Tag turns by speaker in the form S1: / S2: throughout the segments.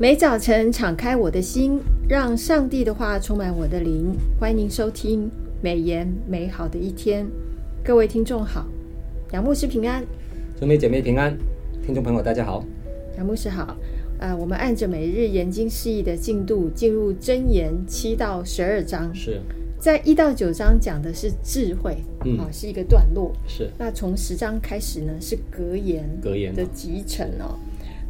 S1: 每早晨敞开我的心，让上帝的话充满我的灵。欢迎您收听美言美好的一天。各位听众好，杨牧师平安，
S2: 兄妹姐妹平安，听众朋友大家好，
S1: 杨牧师好。呃，我们按着每日研经释义的进度，进入箴言七到十二章。
S2: 是
S1: 在一到九章讲的是智慧，
S2: 嗯，
S1: 啊，是一个段落。
S2: 是
S1: 那从十章开始呢，是格言，
S2: 格言
S1: 的集成哦。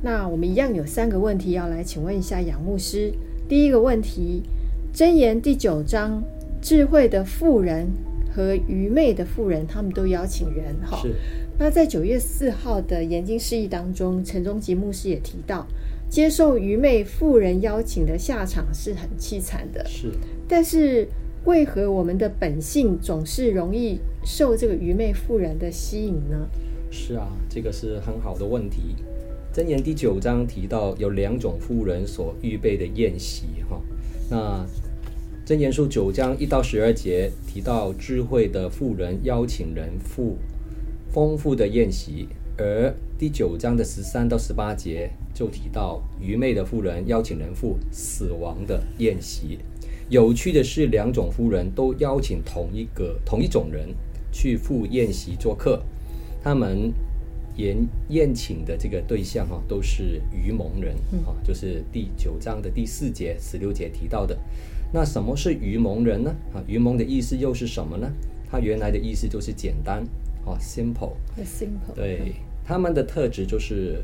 S1: 那我们一样有三个问题要来请问一下杨牧师。第一个问题，箴言第九章，智慧的富人和愚昧的富人，他们都邀请人哈。
S2: 是。
S1: 那在九月四号的研经释义当中，陈忠吉牧师也提到，接受愚昧富人邀请的下场是很凄惨的。
S2: 是。
S1: 但是为何我们的本性总是容易受这个愚昧富人的吸引呢？
S2: 是啊，这个是很好的问题。箴言第九章提到有两种妇人所预备的宴席，哈。那箴言书九章一到十二节提到智慧的妇人邀请人赴丰富的宴席，而第九章的十三到十八节就提到愚昧的妇人邀请人赴死亡的宴席。有趣的是，两种妇人都邀请同一个同一种人去赴宴席做客，他们。宴宴请的这个对象哈，都是愚蒙人啊，就是第九章的第四节、十六节提到的。那什么是愚蒙人呢？啊，愚蒙的意思又是什么呢？它原来的意思就是简单啊，simple。
S1: simple。
S2: 对，他们的特质就是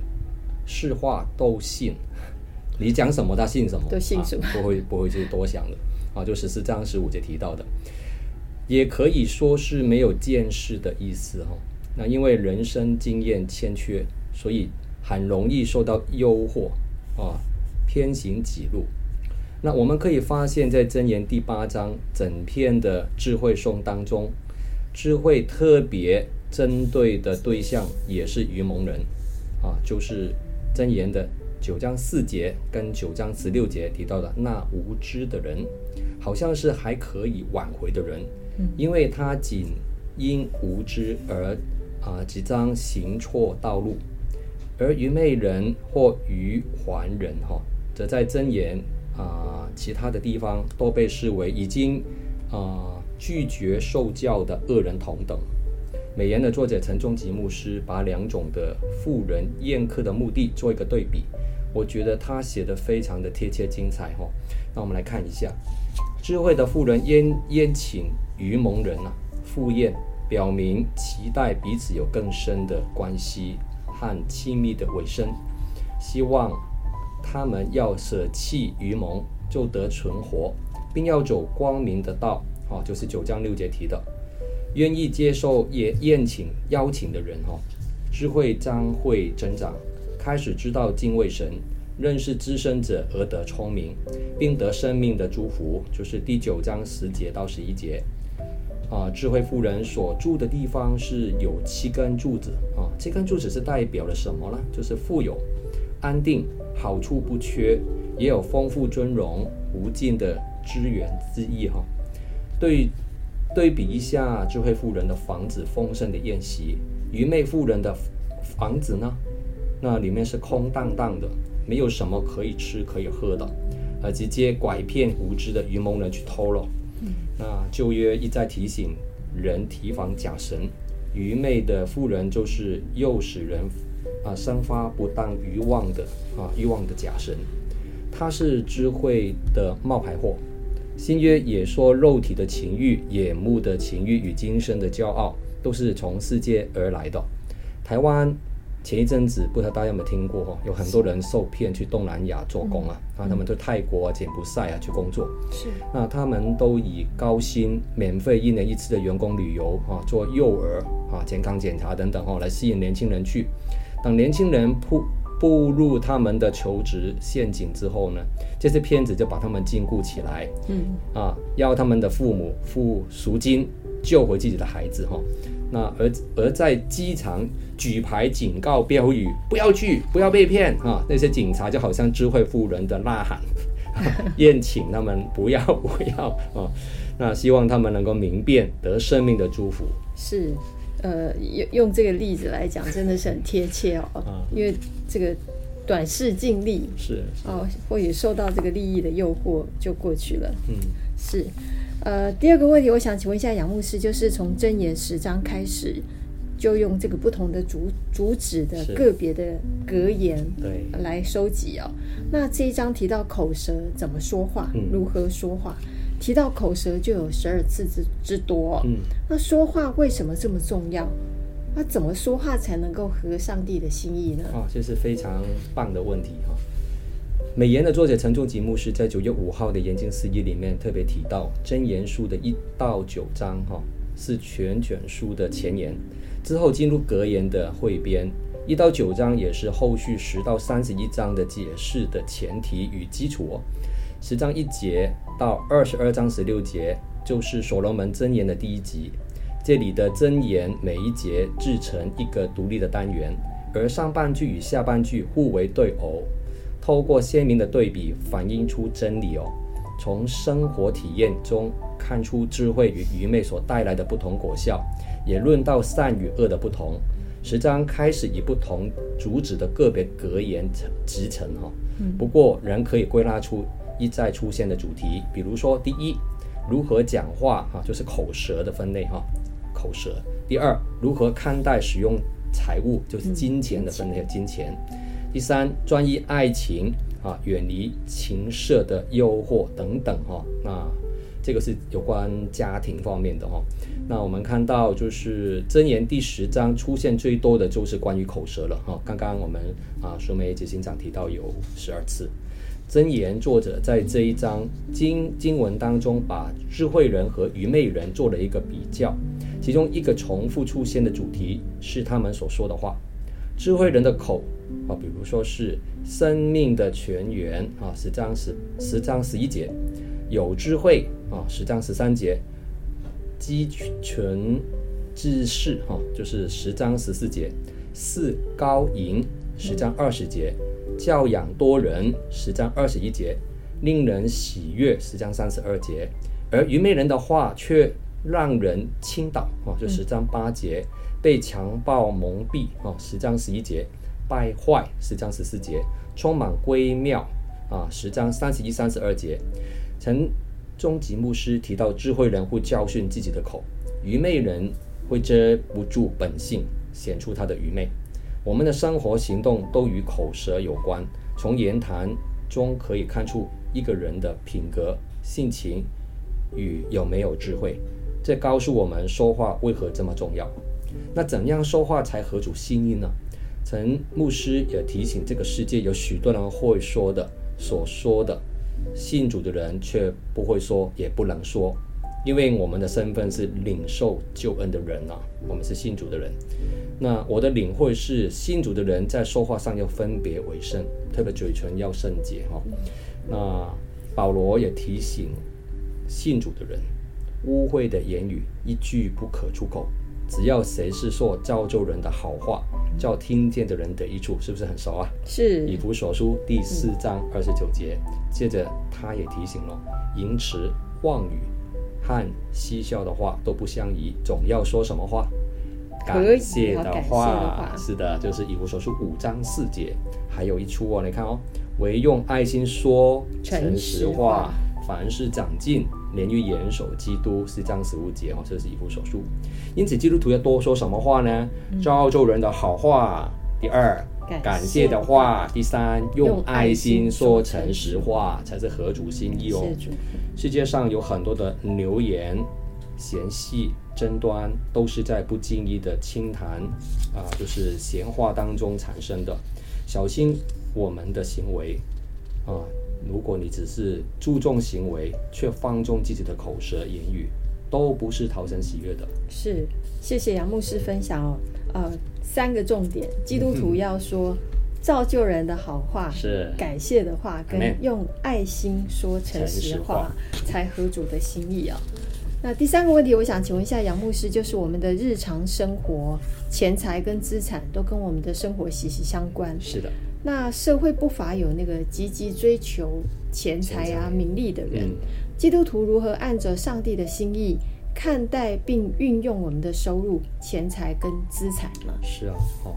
S2: 是话都信，你讲什么他信什么，
S1: 都信什么，
S2: 不会不会去多想的啊，就十四章十五节提到的，也可以说是没有见识的意思哈。那因为人生经验欠缺，所以很容易受到诱惑啊，偏行己路。那我们可以发现，在箴言第八章整篇的智慧颂当中，智慧特别针对的对象也是愚蒙人啊，就是箴言的九章四节跟九章十六节提到的那无知的人，好像是还可以挽回的人，因为他仅因无知而。啊，几张行错道路，而愚昧人或愚顽人哈，则在箴言啊其他的地方都被视为已经啊拒绝受教的恶人同等。美言的作者陈仲吉牧师把两种的妇人宴客的目的做一个对比，我觉得他写得非常的贴切精彩哈。那我们来看一下，智慧的妇人宴宴请愚蒙人啊，赴宴。表明期待彼此有更深的关系和亲密的尾声，希望他们要舍弃愚蒙，就得存活，并要走光明的道。哦，就是九章六节提的，愿意接受也宴请邀请的人，哦，智慧将会增长，开始知道敬畏神，认识资深者而得聪明，并得生命的祝福。就是第九章十节到十一节。啊，智慧妇人所住的地方是有七根柱子啊，七根柱子是代表了什么呢？就是富有、安定、好处不缺，也有丰富尊荣、无尽的资源之意哈。对，对比一下智慧妇人的房子丰盛的宴席，愚昧妇人的房子呢，那里面是空荡荡的，没有什么可以吃可以喝的，而直接拐骗无知的愚蒙人去偷了。那旧约一再提醒人提防假神，愚昧的妇人就是诱使人啊生发不当欲望的啊欲望的假神，他是智慧的冒牌货。新约也说肉体的情欲、眼目的情欲与今生的骄傲，都是从世界而来的。台湾。前一阵子，不知道大家有没有听过哈？有很多人受骗去东南亚做工啊，啊，他们到泰国啊、柬埔寨啊去工作。是，那他们都以高薪、免费一年一次的员工旅游啊，做幼儿啊、健康检查等等哈，来吸引年轻人去。等年轻人步步入他们的求职陷阱之后呢，这些骗子就把他们禁锢起来，嗯，啊，要他们的父母付赎金救回自己的孩子哈。那而而在机场举牌警告标语，不要去，不要被骗啊！那些警察就好像智慧妇人的呐喊，宴请他们不要不要啊！那希望他们能够明辨得生命的祝福。
S1: 是，呃，用用这个例子来讲，真的是很贴切哦。因为这个短视尽力，
S2: 是，是
S1: 哦，或许受到这个利益的诱惑就过去了。
S2: 嗯，
S1: 是。呃，第二个问题，我想请问一下杨牧师，就是从箴言十章开始，就用这个不同的主主旨的个别的格言对来收集哦。那这一章提到口舌怎么说话，嗯、如何说话，提到口舌就有十二次之之多。嗯，那说话为什么这么重要？那怎么说话才能够合上帝的心意呢？
S2: 啊，这是非常棒的问题哈。美言的作者陈仲吉牧师在九月五号的研经释义里面特别提到，箴言书的一到九章，哈，是全卷书的前言，之后进入格言的汇编，一到九章也是后续十到三十一章的解释的前提与基础。十章一节到二十二章十六节就是所罗门箴言的第一集，这里的箴言每一节制成一个独立的单元，而上半句与下半句互为对偶。透过鲜明的对比，反映出真理哦。从生活体验中看出智慧与愚昧所带来的不同果效，也论到善与恶的不同。十章开始以不同主旨的个别格言集成哈，不过仍可以归纳出一再出现的主题，比如说第一，如何讲话哈，就是口舌的分类哈，口舌。第二，如何看待使用财物，就是金钱的分类，金钱。第三，专一爱情啊，远离情色的诱惑等等哈、那这个是有关家庭方面的哈、那我们看到就是箴言第十章出现最多的就是关于口舌了哈、刚刚我们啊，苏梅执行长提到有十二次。箴言作者在这一章经经文当中，把智慧人和愚昧人做了一个比较，其中一个重复出现的主题是他们所说的话。智慧人的口啊，比如说是生命的泉源啊，十章十十章十一节，有智慧啊，十章十三节，积存知识哈，就是十章十四节，四高银十章二十节，教养多人十章二十一节，令人喜悦十章三十二节，而愚昧人的话却让人倾倒啊，就十章八节。嗯被强暴蒙蔽啊，十章十一节；败坏，十章十四节；充满诡谬啊，十章三十一、三十二节。陈仲吉牧师提到，智慧人会教训自己的口，愚昧人会遮不住本性，显出他的愚昧。我们的生活行动都与口舌有关，从言谈中可以看出一个人的品格、性情与有没有智慧。这告诉我们说话为何这么重要。那怎样说话才合主心意呢？陈牧师也提醒，这个世界有许多人会说的、所说的，信主的人却不会说，也不能说，因为我们的身份是领受救恩的人啊，我们是信主的人。那我的领会是，信主的人在说话上要分别为圣，特别嘴唇要圣洁哈。那保罗也提醒信主的人，污秽的言语一句不可出口。只要谁是说造就人的好话，叫听见的人得益处，是不是很熟啊？
S1: 是。以
S2: 弗所书第四章二十九节，接着他也提醒了：淫词妄语和嬉笑的话都不相宜，总要说什么话？感谢的话。的话是的，就是以弗所书五章四节，还有一处哦，你看哦，唯用爱心说诚实话。凡事长进，连于严守基督，四章十五节哦，这是以弗所书。因此，基督徒要多说什么话呢？造就人的好话。第二，感谢的话。第三，用爱心说诚实话，才是合主心意哦。世界上有很多的流言、嫌隙、争端，都是在不经意的轻谈啊，就是闲话当中产生的。小心我们的行为啊。如果你只是注重行为，却放纵自己的口舌言语，都不是讨神喜悦的。
S1: 是，谢谢杨牧师分享哦。呃，三个重点：基督徒要说造就人的好话，是感谢的话，跟用爱心说诚实话，才合主的心意哦。那第三个问题，我想请问一下杨牧师，就是我们的日常生活，钱财跟资产都跟我们的生活息息相关。
S2: 是的。
S1: 那社会不乏有那个积极追求钱财啊、名利的人，嗯，基督徒如何按着上帝的心意看待并运用我们的收入、钱财跟资产呢？
S2: 是啊，哦，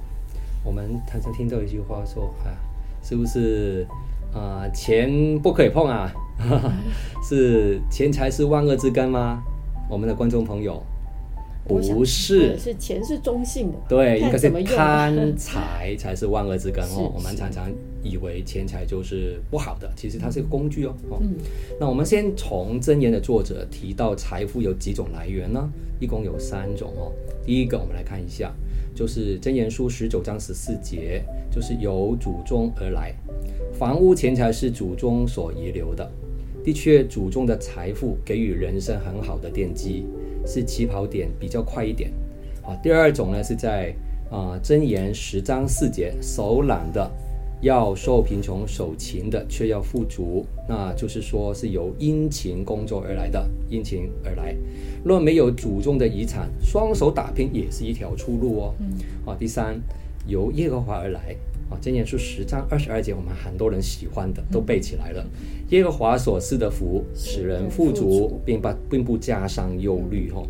S2: 我们常常听到一句话说啊，是不是啊、呃？钱不可以碰啊？是钱财是万恶之根吗？我们的观众朋友。不是，
S1: 是钱是中性的，
S2: 对，应该是贪财才是万恶之根哦。我们常常以为钱财就是不好的，其实它是个工具哦。嗯，那我们先从箴言的作者提到财富有几种来源呢？一共有三种哦。第一个，我们来看一下，就是箴言书十九章十四节，就是由祖宗而来，房屋钱财是祖宗所遗留的。的确，祖宗的财富给予人生很好的奠基。是起跑点比较快一点，啊，第二种呢是在啊箴言十章四节，手懒的要受贫穷，手勤的却要富足，那就是说是由殷勤工作而来的，殷勤而来。若没有祖宗的遗产，双手打拼也是一条出路哦。嗯，啊，第三，由耶和华而来。啊，箴言书十章二十二节，我们很多人喜欢的都背起来了。耶和华所赐的福，使人富足，并不并不加上忧虑。哈，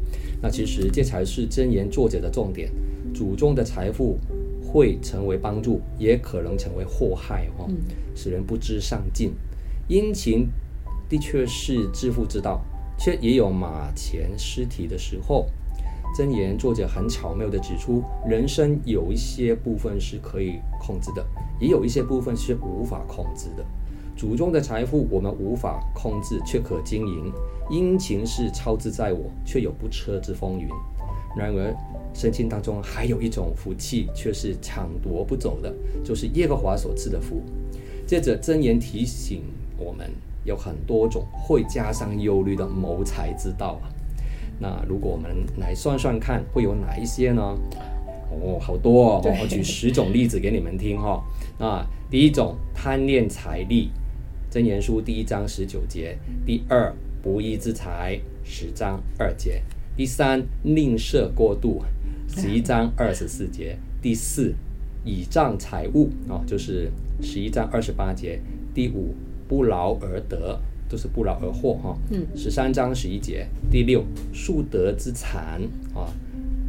S2: 那其实这才是箴言作者的重点。祖宗的财富会成为帮助，也可能成为祸害。哈，使人不知上进。殷勤的确是致富之道，却也有马前失蹄的时候。箴言作者很巧妙地指出，人生有一些部分是可以控制的，也有一些部分是无法控制的。祖宗的财富我们无法控制，却可经营；殷勤是操之在我，却有不测之风云。然而，圣经当中还有一种福气，却是抢夺不走的，就是耶和华所赐的福。接着，箴言提醒我们，有很多种会加上忧虑的谋财之道啊。那如果我们来算算看，会有哪一些呢？哦，好多哦！我举十种例子给你们听哈、哦。那第一种，贪恋财力，《真言书第一章十九节；第二，不义之财，十章二节；第三，吝啬过度，十一章二十四节；第四，倚仗财物啊、哦，就是十一章二十八节；第五，不劳而得。都是不劳而获哈，嗯，十三章十一节，第六，树德之残啊，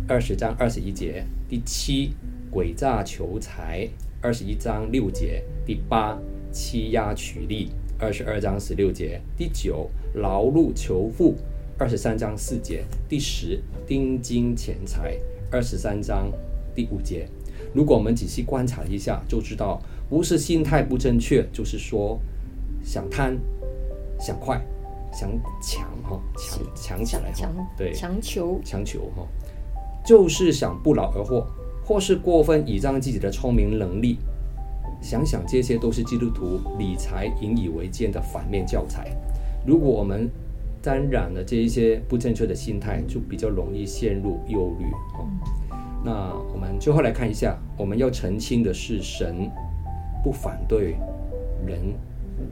S2: 二十章二十一节，第七，诡诈求财，二十一章六节，第八，欺压取利，二十二章十六节，第九，劳碌求富，二十三章四节，第十，丁金钱财，二十三章第五节。如果我们仔细观察一下，就知道不是心态不正确，就是说想贪。想快，想抢哈，强强起来哈，对，
S1: 强求
S2: 强求哈，就是想不劳而获，或是过分倚仗自己的聪明能力。想想这些都是基督徒理财引以为戒的反面教材。如果我们沾染了这一些不正确的心态，就比较容易陷入忧虑哈。那我们最后来看一下，我们要澄清的是，神不反对人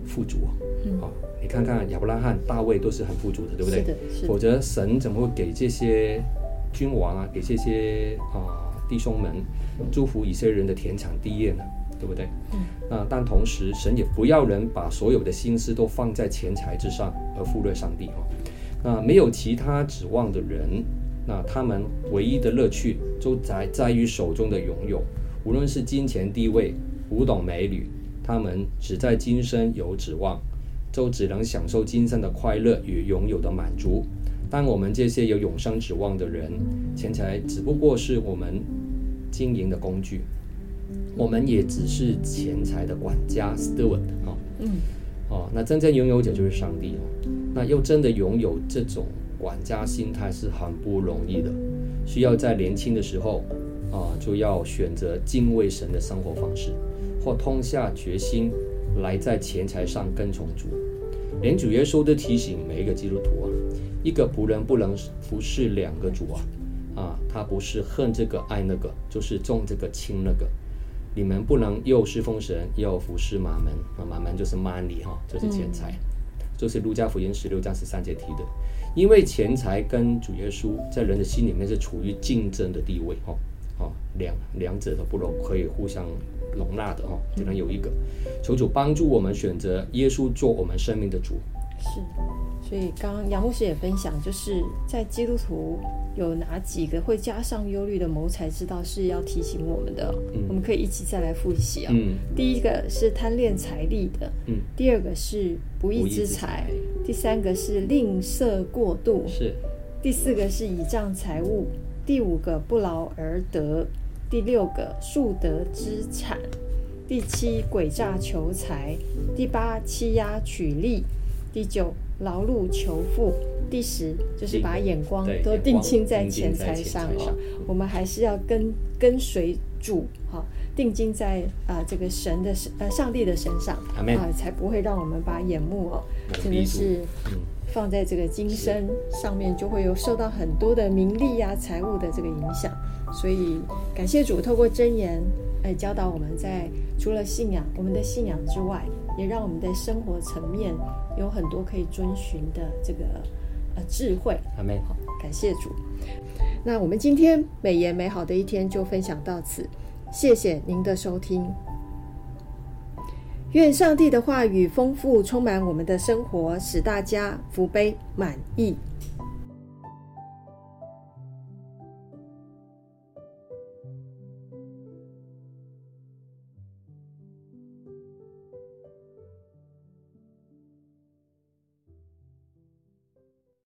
S2: 富足啊。嗯你看看亚伯拉罕、大卫都是很富足的，对不对？是的，是的。否则神怎么会给这些君王啊，给这些啊、呃、弟兄们祝福以色列人的田产地业呢？对不对？嗯。那但同时，神也不要人把所有的心思都放在钱财之上，而忽略上帝哦。那没有其他指望的人，那他们唯一的乐趣就在在于手中的拥有，无论是金钱、地位、古董美女，他们只在今生有指望。就只能享受今生的快乐与拥有的满足。但我们这些有永生指望的人，钱财只不过是我们经营的工具，我们也只是钱财的管家 steward 啊。嗯。哦，那真正拥有者就是上帝哦。那又真的拥有这种管家心态是很不容易的，需要在年轻的时候啊，就要选择敬畏神的生活方式，或痛下决心。来在钱财上跟从主，连主耶稣都提醒每一个基督徒啊，一个仆人不能服侍两个主啊，啊，他不是恨这个爱那个，就是重这个轻那个。你们不能又侍奉神又服侍马门啊，马门就是 money 哈，就是钱财，这、嗯、是路加福音十六章十三节提的。因为钱财跟主耶稣在人的心里面是处于竞争的地位哈，啊，两两者都不容可以互相。容纳的哦，只能有一个。求主帮助我们选择耶稣做我们生命的主，
S1: 是，所以刚刚杨牧师也分享，就是在基督徒有哪几个会加上忧虑的谋财之道是要提醒我们的，嗯、我们可以一起再来复习啊。嗯、第一个是贪恋财力的，嗯、第二个是不义之财，第三个是吝啬过度，是，第四个是倚仗财物，第五个不劳而得，第六个树德之产。第七，诡诈求财；第八，欺压取利；第九，劳碌求富；第十，就是把眼光都定睛在钱财上哦。我们还是要跟跟随主哈，定睛在啊、呃、这个神的呃上帝的身上啊、呃，才不会让我们把眼目哦，真的是放在这个今生上面，就会有受到很多的名利呀、啊、财物的这个影响。所以感谢主，透过真言。来教导我们在除了信仰，我们的信仰之外，也让我们的生活层面有很多可以遵循的这个呃智慧。阿门。好，感谢主。那我们今天美言美好的一天就分享到此，谢谢您的收听。愿上帝的话语丰富充满我们的生活，使大家福杯满溢。